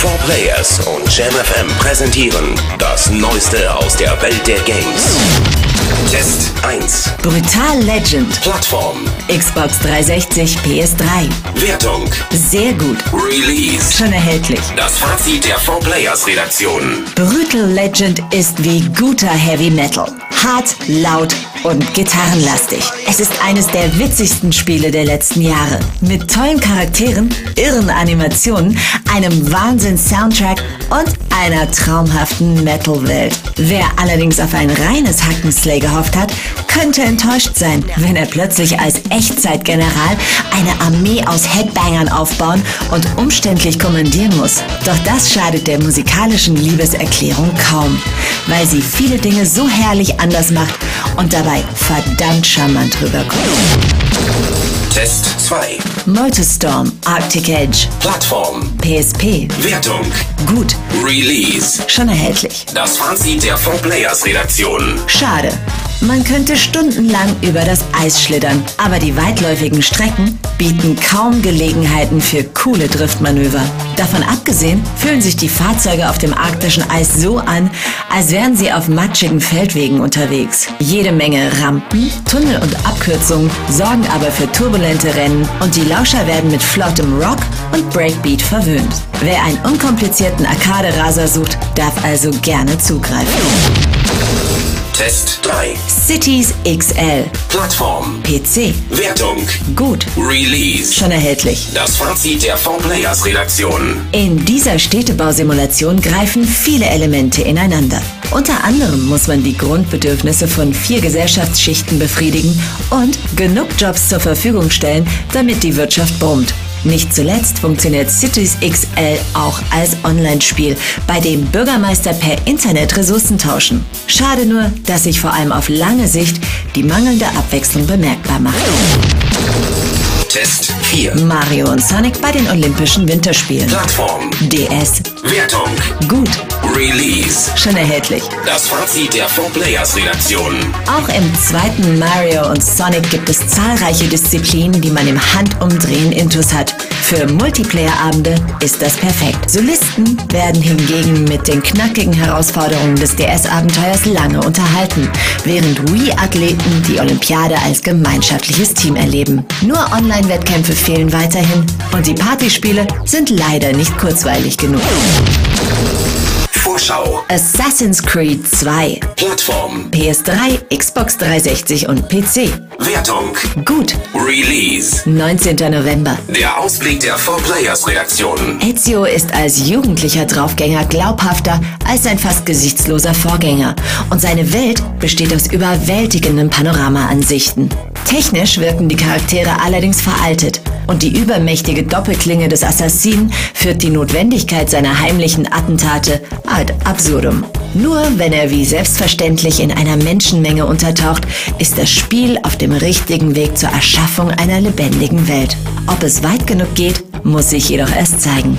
4 Players und JamFM präsentieren das Neueste aus der Welt der Games. Test 1. Brutal Legend. Plattform. Xbox 360, PS3. Wertung. Sehr gut. Release. Schon erhältlich. Das Fazit der 4 Players Redaktion. Brutal Legend ist wie guter Heavy Metal. Hart, laut und gitarrenlastig. Es ist eines der witzigsten Spiele der letzten Jahre. Mit tollen Charakteren, irren Animationen, einem Wahnsinns-Soundtrack und einer traumhaften Metal-Welt. Wer allerdings auf ein reines Hackenslay gehofft hat, könnte enttäuscht sein, wenn er plötzlich als Echtzeitgeneral eine Armee aus Headbangern aufbauen und umständlich kommandieren muss. Doch das schadet der musikalischen Liebeserklärung kaum, weil sie viele Dinge so herrlich anders macht und dabei verdammt charmant rüberkommt. Test 2. Multistorm, Arctic Edge, Plattform. PSP, Wertung. gut, Release. schon erhältlich. Das Fazit der 4 Players Redaktion. Schade. Man könnte stundenlang über das Eis schlittern, aber die weitläufigen Strecken bieten kaum Gelegenheiten für coole Driftmanöver. Davon abgesehen fühlen sich die Fahrzeuge auf dem arktischen Eis so an, als wären sie auf matschigen Feldwegen unterwegs. Jede Menge Rampen, Tunnel und Abkürzungen sorgen aber für turbulente Rennen und die Lauscher werden mit flottem Rock und Breakbeat verwöhnt. Wer einen unkomplizierten Arcade-Raser sucht, darf also gerne zugreifen. Test 3. Cities XL. Plattform. PC. Wertung. Gut. Release. Schon erhältlich. Das Fazit der 4 Players Redaktion. In dieser Städtebausimulation greifen viele Elemente ineinander. Unter anderem muss man die Grundbedürfnisse von vier Gesellschaftsschichten befriedigen und genug Jobs zur Verfügung stellen, damit die Wirtschaft brummt. Nicht zuletzt funktioniert Cities XL auch als Online-Spiel, bei dem Bürgermeister per Internet Ressourcen tauschen. Schade nur, dass sich vor allem auf lange Sicht die mangelnde Abwechslung bemerkbar macht. Test 4. Mario und Sonic bei den Olympischen Winterspielen. Plattform. DS. Wertung. Gut. Release. Schon erhältlich. Das Fazit der 4 Players Redaktion. Auch im zweiten Mario und Sonic gibt es zahlreiche Disziplinen, die man im Handumdrehen intus hat. Für Multiplayer-Abende ist das perfekt. Solisten werden hingegen mit den knackigen Herausforderungen des DS-Abenteuers lange unterhalten, während Wii-Athleten die Olympiade als gemeinschaftliches Team erleben. Nur Online-Wettkämpfe fehlen weiterhin und die Partyspiele sind leider nicht kurzweilig genug. Vorschau. Assassin's Creed 2, Plattform. PS3, Xbox 360 und PC. Wertung. Gut, Release. 19. November. Der Ausblick der 4 Players Redaktion. Ezio ist als jugendlicher Draufgänger glaubhafter als sein fast gesichtsloser Vorgänger und seine Welt besteht aus überwältigenden Panoramaansichten. Technisch wirken die Charaktere allerdings veraltet und die übermächtige Doppelklinge des Assassinen führt die Notwendigkeit seiner heimlichen Attentate ad absurdum. Nur wenn er wie selbstverständlich in einer Menschenmenge untertaucht, ist das Spiel auf dem richtigen Weg zur Erschaffung einer lebendigen Welt. Ob es weit genug geht, muss sich jedoch erst zeigen.